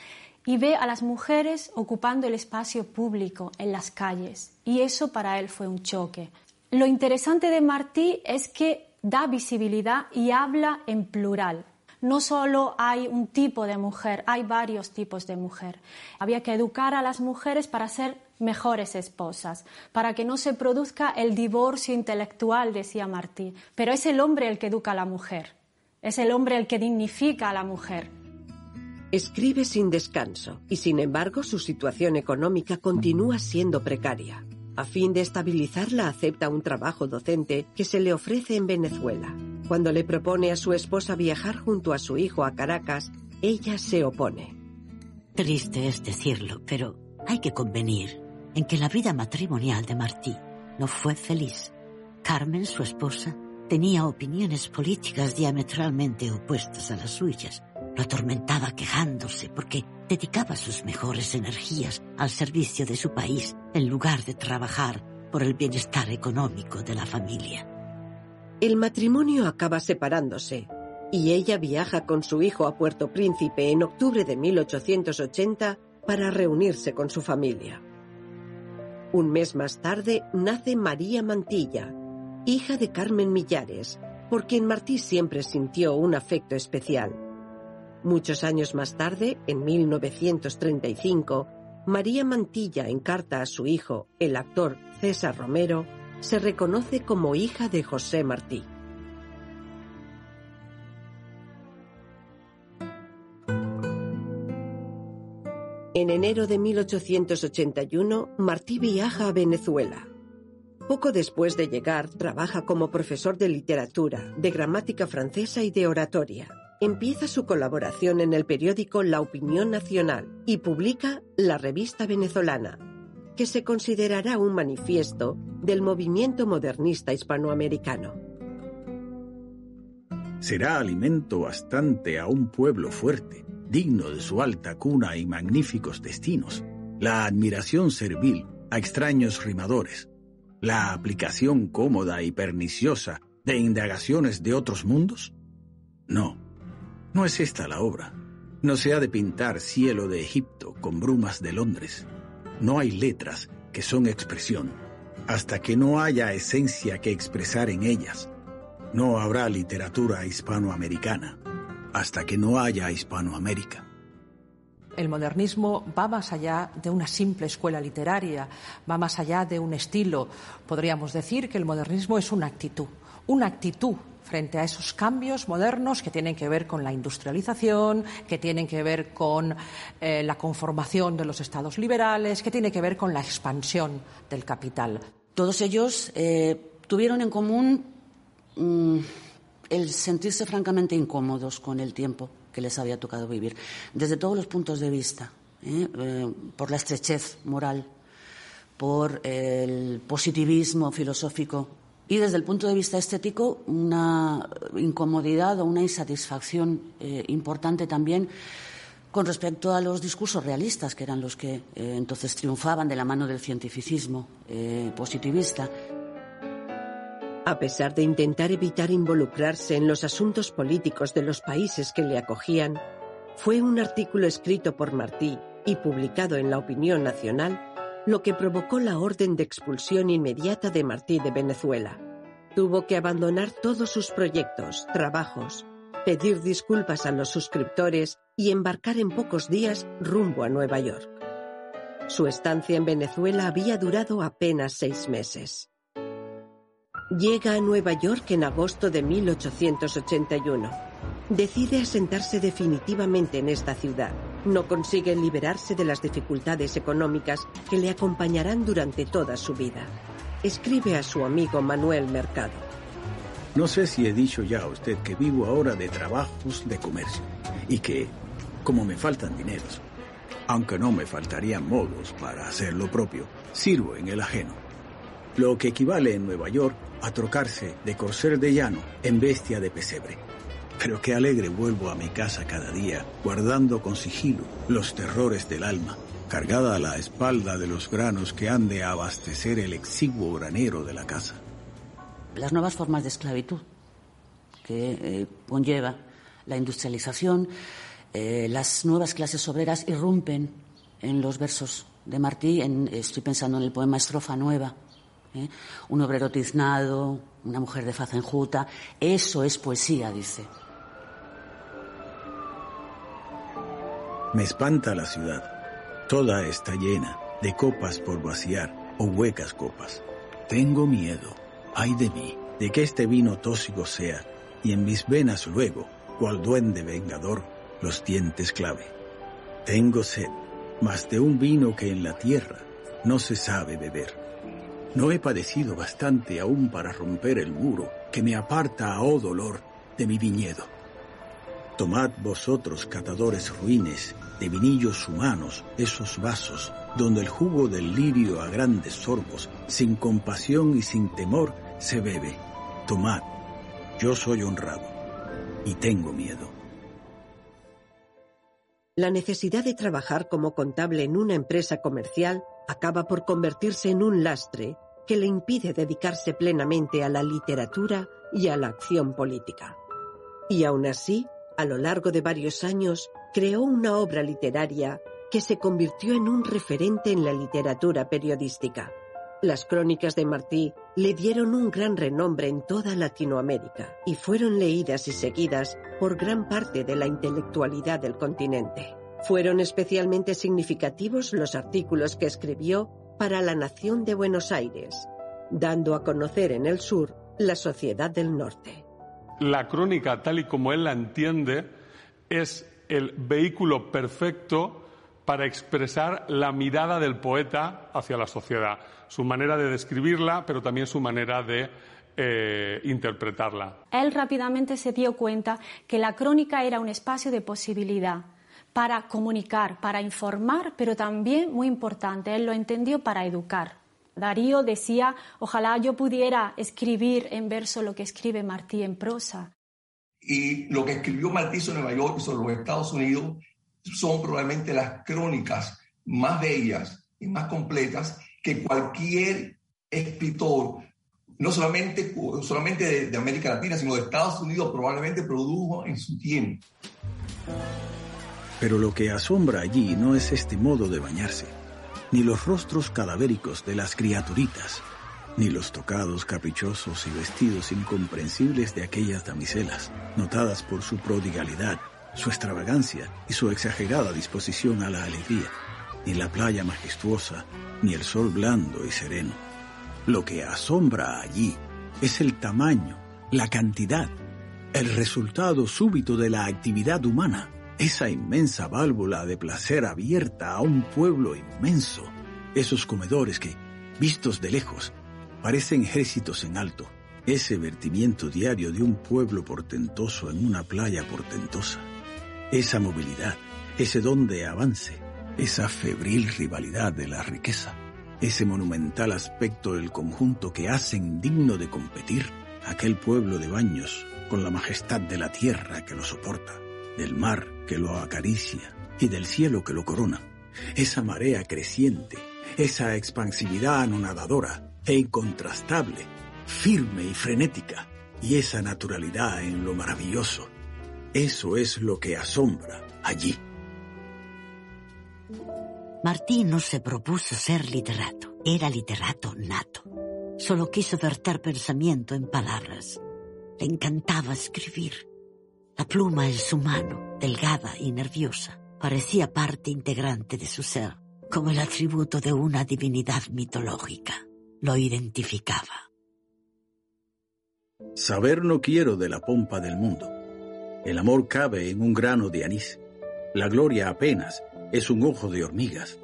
y ve a las mujeres ocupando el espacio público en las calles. Y eso para él fue un choque. Lo interesante de Martí es que da visibilidad y habla en plural. No solo hay un tipo de mujer, hay varios tipos de mujer. Había que educar a las mujeres para ser mejores esposas, para que no se produzca el divorcio intelectual, decía Martí. Pero es el hombre el que educa a la mujer, es el hombre el que dignifica a la mujer. Escribe sin descanso y sin embargo su situación económica continúa siendo precaria. A fin de estabilizarla acepta un trabajo docente que se le ofrece en Venezuela. Cuando le propone a su esposa viajar junto a su hijo a Caracas, ella se opone. Triste es decirlo, pero hay que convenir en que la vida matrimonial de Martí no fue feliz. Carmen, su esposa, tenía opiniones políticas diametralmente opuestas a las suyas lo atormentaba quejándose porque dedicaba sus mejores energías al servicio de su país en lugar de trabajar por el bienestar económico de la familia. El matrimonio acaba separándose y ella viaja con su hijo a Puerto Príncipe en octubre de 1880 para reunirse con su familia. Un mes más tarde nace María Mantilla, hija de Carmen Millares, por quien Martí siempre sintió un afecto especial. Muchos años más tarde, en 1935, María Mantilla encarta a su hijo, el actor César Romero, se reconoce como hija de José Martí. En enero de 1881, Martí viaja a Venezuela. Poco después de llegar, trabaja como profesor de literatura, de gramática francesa y de oratoria. Empieza su colaboración en el periódico La Opinión Nacional y publica La Revista Venezolana, que se considerará un manifiesto del movimiento modernista hispanoamericano. Será alimento bastante a un pueblo fuerte, digno de su alta cuna y magníficos destinos, la admiración servil a extraños rimadores, la aplicación cómoda y perniciosa de indagaciones de otros mundos? No, no es esta la obra. No se ha de pintar cielo de Egipto con brumas de Londres. No hay letras que son expresión, hasta que no haya esencia que expresar en ellas. No habrá literatura hispanoamericana, hasta que no haya Hispanoamérica. El modernismo va más allá de una simple escuela literaria, va más allá de un estilo. Podríamos decir que el modernismo es una actitud, una actitud frente a esos cambios modernos que tienen que ver con la industrialización, que tienen que ver con eh, la conformación de los estados liberales, que tiene que ver con la expansión del capital. Todos ellos eh, tuvieron en común mm, el sentirse francamente incómodos con el tiempo que les había tocado vivir, desde todos los puntos de vista, ¿eh? por la estrechez moral, por el positivismo filosófico y desde el punto de vista estético una incomodidad o una insatisfacción eh, importante también con respecto a los discursos realistas, que eran los que eh, entonces triunfaban de la mano del cientificismo eh, positivista. A pesar de intentar evitar involucrarse en los asuntos políticos de los países que le acogían, fue un artículo escrito por Martí y publicado en la Opinión Nacional lo que provocó la orden de expulsión inmediata de Martí de Venezuela. Tuvo que abandonar todos sus proyectos, trabajos, pedir disculpas a los suscriptores y embarcar en pocos días rumbo a Nueva York. Su estancia en Venezuela había durado apenas seis meses. Llega a Nueva York en agosto de 1881. Decide asentarse definitivamente en esta ciudad no consigue liberarse de las dificultades económicas que le acompañarán durante toda su vida. Escribe a su amigo Manuel Mercado. No sé si he dicho ya a usted que vivo ahora de trabajos de comercio y que, como me faltan dineros, aunque no me faltarían modos para hacer lo propio, sirvo en el ajeno. Lo que equivale en Nueva York a trocarse de corcer de llano en bestia de pesebre. Pero qué alegre vuelvo a mi casa cada día, guardando con sigilo los terrores del alma, cargada a la espalda de los granos que han de abastecer el exiguo granero de la casa. Las nuevas formas de esclavitud que eh, conlleva la industrialización, eh, las nuevas clases obreras irrumpen en los versos de Martí, estoy pensando en el poema Estrofa Nueva, ¿eh? un obrero tiznado, una mujer de faz enjuta, eso es poesía, dice. Me espanta la ciudad. Toda está llena de copas por vaciar o huecas copas. Tengo miedo, ay de mí, de que este vino tóxico sea y en mis venas luego, cual duende vengador, los dientes clave. Tengo sed, más de un vino que en la tierra no se sabe beber. No he padecido bastante aún para romper el muro que me aparta, oh dolor, de mi viñedo. Tomad vosotros, catadores ruines, de vinillos humanos, esos vasos, donde el jugo del lirio a grandes sorbos, sin compasión y sin temor, se bebe. Tomad, yo soy honrado y tengo miedo. La necesidad de trabajar como contable en una empresa comercial acaba por convertirse en un lastre que le impide dedicarse plenamente a la literatura y a la acción política. Y aún así, a lo largo de varios años, creó una obra literaria que se convirtió en un referente en la literatura periodística. Las crónicas de Martí le dieron un gran renombre en toda Latinoamérica y fueron leídas y seguidas por gran parte de la intelectualidad del continente. Fueron especialmente significativos los artículos que escribió para la Nación de Buenos Aires, dando a conocer en el sur la sociedad del norte. La crónica, tal y como él la entiende, es el vehículo perfecto para expresar la mirada del poeta hacia la sociedad, su manera de describirla, pero también su manera de eh, interpretarla. Él rápidamente se dio cuenta que la crónica era un espacio de posibilidad para comunicar, para informar, pero también, muy importante, él lo entendió para educar. Darío decía, ojalá yo pudiera escribir en verso lo que escribe Martí en prosa. Y lo que escribió Martí sobre Nueva York y sobre los Estados Unidos son probablemente las crónicas más bellas y más completas que cualquier escritor, no solamente, solamente de, de América Latina, sino de Estados Unidos, probablemente produjo en su tiempo. Pero lo que asombra allí no es este modo de bañarse ni los rostros cadavéricos de las criaturitas, ni los tocados caprichosos y vestidos incomprensibles de aquellas damiselas, notadas por su prodigalidad, su extravagancia y su exagerada disposición a la alegría, ni la playa majestuosa, ni el sol blando y sereno. Lo que asombra allí es el tamaño, la cantidad, el resultado súbito de la actividad humana esa inmensa válvula de placer abierta a un pueblo inmenso, esos comedores que, vistos de lejos, parecen ejércitos en alto, ese vertimiento diario de un pueblo portentoso en una playa portentosa, esa movilidad, ese don de avance, esa febril rivalidad de la riqueza, ese monumental aspecto del conjunto que hacen digno de competir aquel pueblo de baños con la majestad de la tierra que lo soporta del mar que lo acaricia y del cielo que lo corona. Esa marea creciente, esa expansividad anonadadora e incontrastable, firme y frenética, y esa naturalidad en lo maravilloso. Eso es lo que asombra allí. Martín no se propuso ser literato, era literato nato. Solo quiso verter pensamiento en palabras. Le encantaba escribir. La pluma en su mano, delgada y nerviosa, parecía parte integrante de su ser, como el atributo de una divinidad mitológica. Lo identificaba. Saber no quiero de la pompa del mundo. El amor cabe en un grano de anís. La gloria apenas es un ojo de hormigas.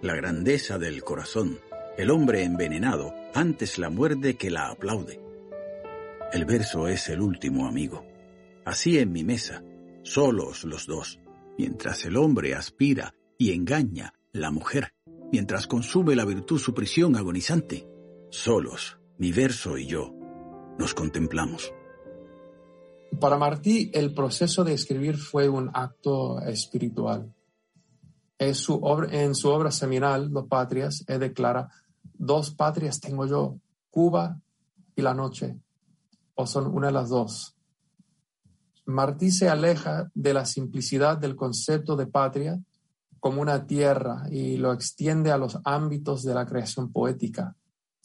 La grandeza del corazón, el hombre envenenado, antes la muerde que la aplaude. El verso es el último amigo. Así en mi mesa, solos los dos, mientras el hombre aspira y engaña la mujer, mientras consume la virtud su prisión agonizante, solos, mi verso y yo, nos contemplamos. Para Martí, el proceso de escribir fue un acto espiritual. En su obra, seminal, Los Patrias, él declara, dos patrias tengo yo, Cuba y la noche, o son una de las dos. Martí se aleja de la simplicidad del concepto de patria como una tierra y lo extiende a los ámbitos de la creación poética,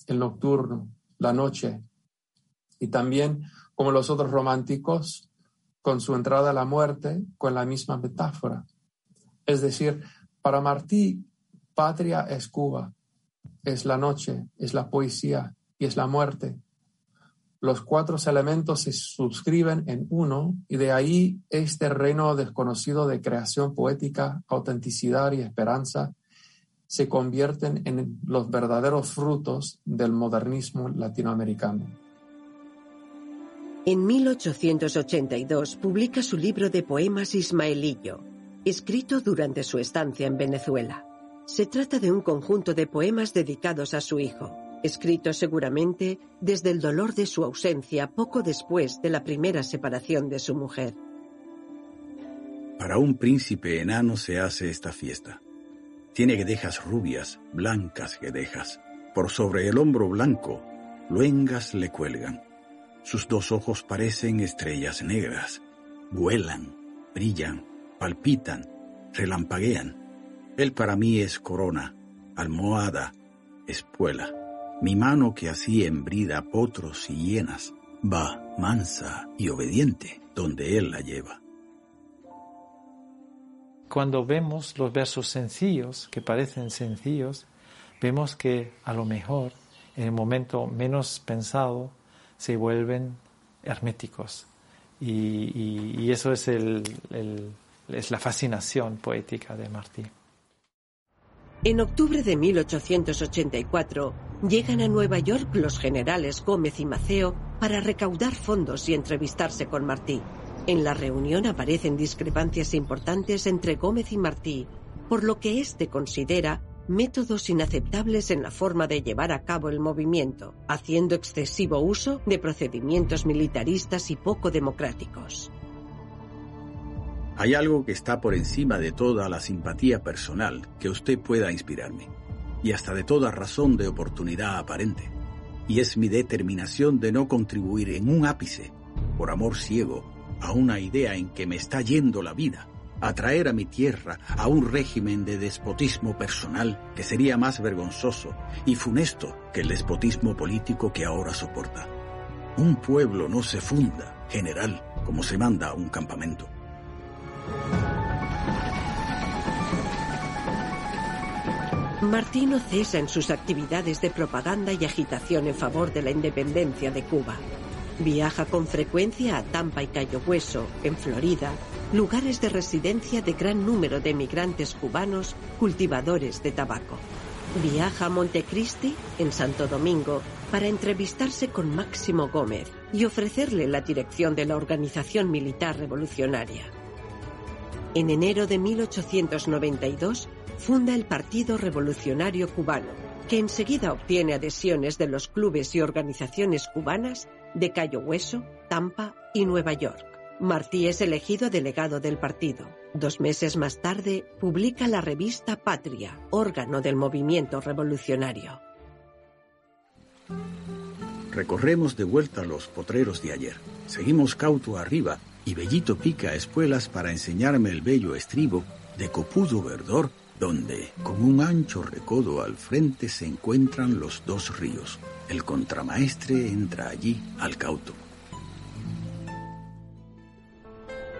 el nocturno, la noche, y también, como los otros románticos, con su entrada a la muerte, con la misma metáfora. Es decir, para Martí, patria es Cuba, es la noche, es la poesía y es la muerte los cuatro elementos se suscriben en uno y de ahí este reino desconocido de creación poética, autenticidad y esperanza se convierten en los verdaderos frutos del modernismo latinoamericano. En 1882 publica su libro de poemas Ismaelillo, escrito durante su estancia en Venezuela. Se trata de un conjunto de poemas dedicados a su hijo, escrito seguramente desde el dolor de su ausencia poco después de la primera separación de su mujer. Para un príncipe enano se hace esta fiesta. Tiene guedejas rubias, blancas guedejas. Por sobre el hombro blanco, luengas le cuelgan. Sus dos ojos parecen estrellas negras. Vuelan, brillan, palpitan, relampaguean. Él para mí es corona, almohada, espuela. Mi mano que así embrida potros y hienas, va mansa y obediente donde él la lleva. Cuando vemos los versos sencillos, que parecen sencillos, vemos que a lo mejor en el momento menos pensado se vuelven herméticos. Y, eso es, es la fascinación poética de Martí. En octubre de 1884 llegan a Nueva York los generales Gómez y Maceo para recaudar fondos y entrevistarse con Martí. En la reunión aparecen discrepancias importantes entre Gómez y Martí, por lo que éste considera métodos inaceptables en la forma de llevar a cabo el movimiento, haciendo excesivo uso de procedimientos militaristas y poco democráticos. Hay algo que está por encima de toda la simpatía personal que usted pueda inspirarme, y hasta de toda razón de oportunidad aparente, y es mi determinación de no contribuir en un ápice, por amor ciego, a una idea en que me está yendo la vida, a traer a mi tierra a un régimen de despotismo personal que sería más vergonzoso y funesto que el despotismo político que ahora soporta. Un pueblo no se funda, general, como se manda a un campamento. Martino cesa en sus actividades de propaganda y agitación en favor de la independencia de Cuba. Viaja con frecuencia a Tampa y Cayo Hueso, en Florida, lugares de residencia de gran número de emigrantes cubanos cultivadores de tabaco. Viaja a Montecristi, en Santo Domingo, para entrevistarse con Máximo Gómez y ofrecerle la dirección de la organización militar revolucionaria. En enero de 1892 funda el Partido Revolucionario Cubano, que enseguida obtiene adhesiones de los clubes y organizaciones cubanas de Cayo Hueso, Tampa y Nueva York. Martí es elegido delegado del partido. Dos meses más tarde, publica la revista Patria, órgano del movimiento revolucionario. Recorremos de vuelta los potreros de ayer. Seguimos cauto arriba y Bellito pica espuelas para enseñarme el bello estribo de copudo verdor, donde, con un ancho recodo al frente, se encuentran los dos ríos. El contramaestre entra allí al cauto.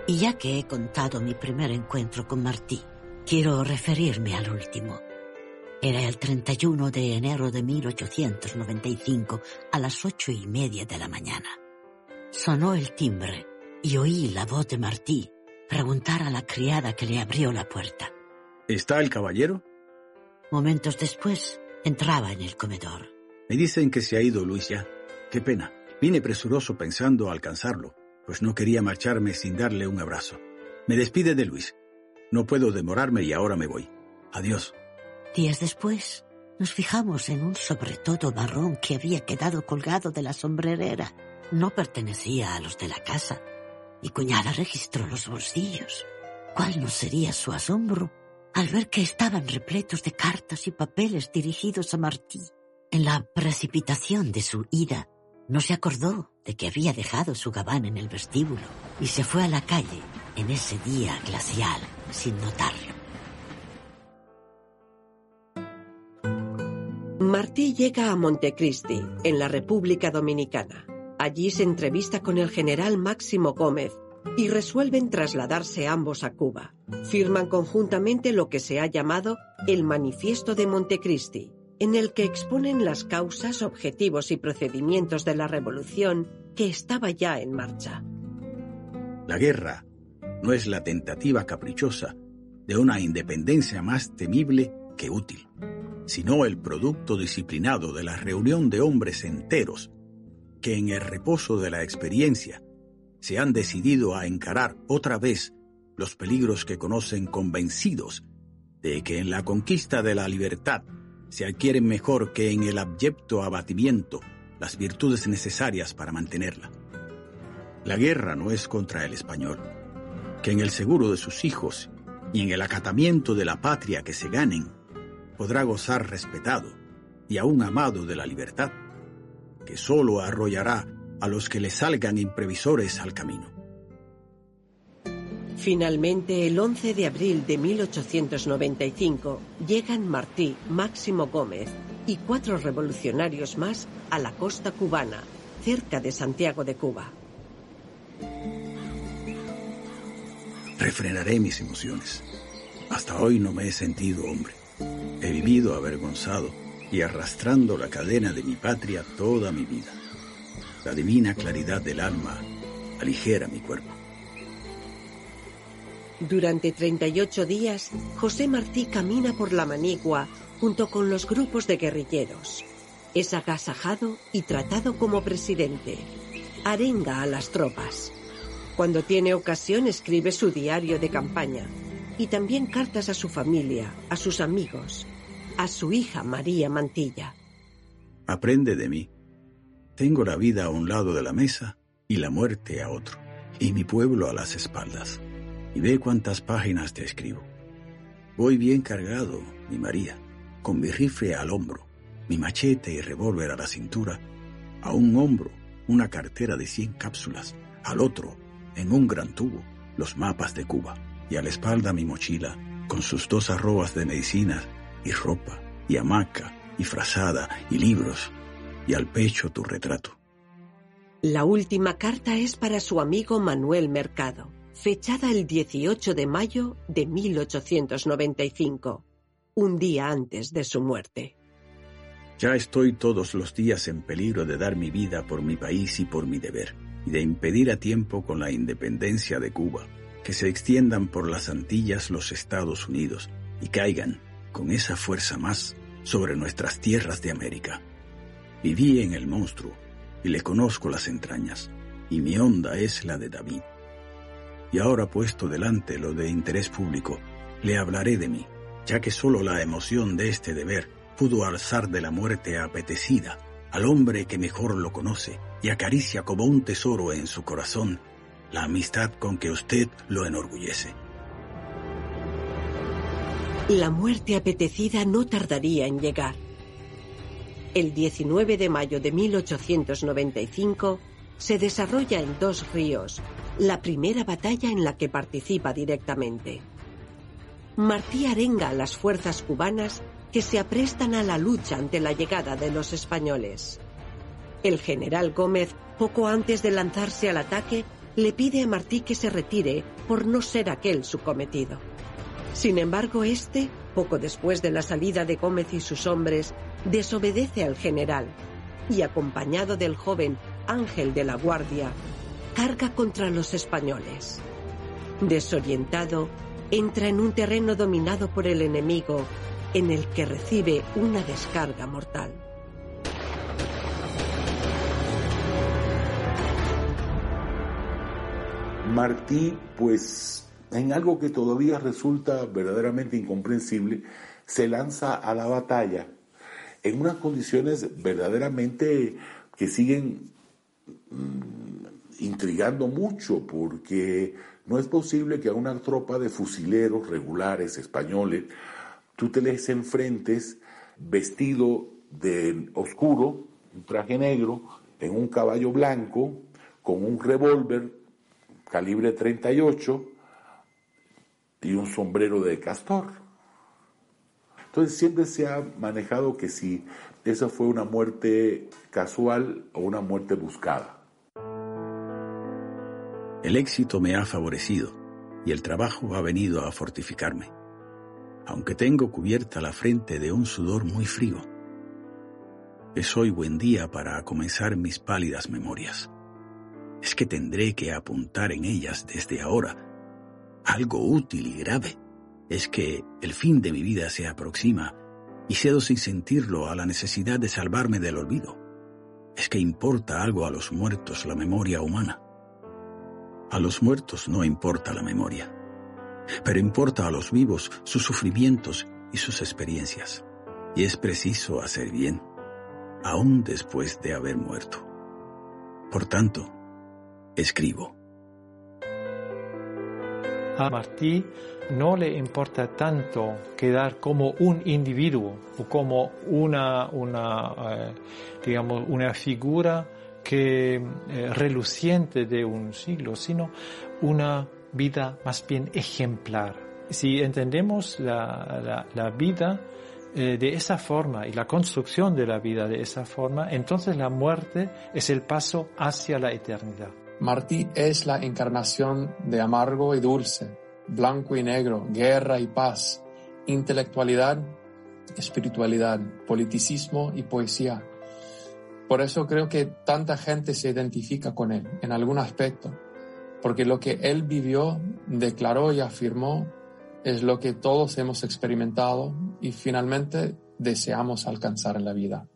Y ya que he contado mi primer encuentro con Martí, quiero referirme al último. Era el 31 de enero de 1895 a las ocho y media de la mañana. Sonó el timbre y oí la voz de Martí preguntar a la criada que le abrió la puerta. ¿Está el caballero? Momentos después, entraba en el comedor. Me dicen que se ha ido Luis ya. Qué pena. Vine presuroso pensando alcanzarlo, pues no quería marcharme sin darle un abrazo. Me despide de Luis. No puedo demorarme y ahora me voy. Adiós. Días después, nos fijamos en un sobretodo marrón que había quedado colgado de la sombrerera. No pertenecía a los de la casa y cuñada registró los bolsillos. ¿Cuál no sería su asombro al ver que estaban repletos de cartas y papeles dirigidos a Martí? En la precipitación de su ida, no se acordó de que había dejado su gabán en el vestíbulo y se fue a la calle en ese día glacial sin notarlo. Martí llega a Montecristi, en la República Dominicana. Allí se entrevista con el general Máximo Gómez y resuelven trasladarse ambos a Cuba. Firman conjuntamente lo que se ha llamado el Manifiesto de Montecristi, en el que exponen las causas, objetivos y procedimientos de la revolución que estaba ya en marcha. La guerra no es la tentativa caprichosa de una independencia más temible que útil, sino el producto disciplinado de la reunión de hombres enteros que en el reposo de la experiencia se han decidido a encarar otra vez los peligros que conocen convencidos de que en la conquista de la libertad se adquieren mejor que en el abyecto abatimiento las virtudes necesarias para mantenerla. La guerra no es contra el español, que en el seguro de sus hijos y en el acatamiento de la patria que se ganen, podrá gozar respetado y aún amado de la libertad que sólo arrollará a los que le salgan imprevisores al camino. Finalmente, el 11 de abril de 1895, llegan Martí, Máximo Gómez y cuatro revolucionarios más a la costa cubana, cerca de Santiago de Cuba. Refrenaré mis emociones. Hasta hoy no me he sentido hombre. He vivido avergonzado y arrastrando la cadena de mi patria toda mi vida. La divina claridad del alma aligera mi cuerpo. Durante 38 días, José Martí camina por la Manigua junto con los grupos de guerrilleros. Es agasajado y tratado como presidente. Arenga a las tropas. Cuando tiene ocasión escribe su diario de campaña y también cartas a su familia, a sus amigos, a su hija María Mantilla. Aprende de mí. Tengo la vida a un lado de la mesa y la muerte a otro, y mi pueblo a las espaldas. Y ve cuántas páginas te escribo. Voy bien cargado, mi María, con mi rifle al hombro, mi machete y revólver a la cintura, a un hombro una cartera de 100 cápsulas, al otro, en un gran tubo, los mapas de Cuba, y a la espalda mi mochila, con sus dos arrobas de medicinas, y ropa, y hamaca, y frazada, y libros, y al pecho tu retrato. La última carta es para su amigo Manuel Mercado, fechada el 18 de mayo de 1895, un día antes de su muerte. Ya estoy todos los días en peligro de dar mi vida por mi país y por mi deber, y de impedir a tiempo con la independencia de Cuba que se extiendan por las Antillas los Estados Unidos y caigan, con esa fuerza más, sobre nuestras tierras de América. Viví en el monstruo y le conozco las entrañas, y mi onda es la de David. Y ahora puesto delante lo de interés público, le hablaré de mí, ya que solo la emoción de este deber pudo alzar de la muerte apetecida al hombre que mejor lo conoce y acaricia como un tesoro en su corazón la amistad con que usted lo enorgullece. La muerte apetecida no tardaría en llegar. El 19 de mayo de 1895 se desarrolla en Dos Ríos la primera batalla en la que participa directamente. Martí arenga a las fuerzas cubanas que se aprestan a la lucha ante la llegada de los españoles. El general Gómez, poco antes de lanzarse al ataque, le pide a Martí que se retire por no ser aquel su cometido. Sin embargo, este, poco después de la salida de Gómez y sus hombres, desobedece al general y, acompañado del joven Ángel de la Guardia, carga contra los españoles. Desorientado, entra en un terreno dominado por el enemigo, en el que recibe una descarga mortal. Martí, pues, en algo que todavía resulta verdaderamente incomprensible, se lanza a la batalla en unas condiciones verdaderamente que siguen mm, intrigando mucho, porque no es posible que a una tropa de fusileros regulares españoles tú te les enfrentes vestido de oscuro, un traje negro, en un caballo blanco, con un revólver calibre 38 y un sombrero de castor. Entonces siempre se ha manejado que si esa fue una muerte casual o una muerte buscada. El éxito me ha favorecido y el trabajo ha venido a fortificarme, aunque tengo cubierta la frente de un sudor muy frío. Es hoy buen día para comenzar mis pálidas memorias es que tendré que apuntar en ellas desde ahora algo útil y grave. Es que el fin de mi vida se aproxima y cedo sin sentirlo a la necesidad de salvarme del olvido. Es que importa algo a los muertos la memoria humana. A los muertos no importa la memoria, pero importa a los vivos sus sufrimientos y sus experiencias. Y es preciso hacer bien, aún después de haber muerto. Por tanto, escribo. A Martí no le importa tanto quedar como un individuo o como una, una eh, digamos, una figura que eh, reluciente de un siglo, sino una vida más bien ejemplar. Si entendemos la, la, vida eh, de esa forma y la construcción de la vida de esa forma, entonces la muerte es el paso hacia la eternidad. Martí es la encarnación de amargo y dulce, blanco y negro, guerra y paz, intelectualidad, espiritualidad, politicismo y poesía. Por eso creo que tanta gente se identifica con él en algún aspecto, porque lo que él vivió, declaró y afirmó es lo que todos hemos experimentado y finalmente deseamos alcanzar en la vida.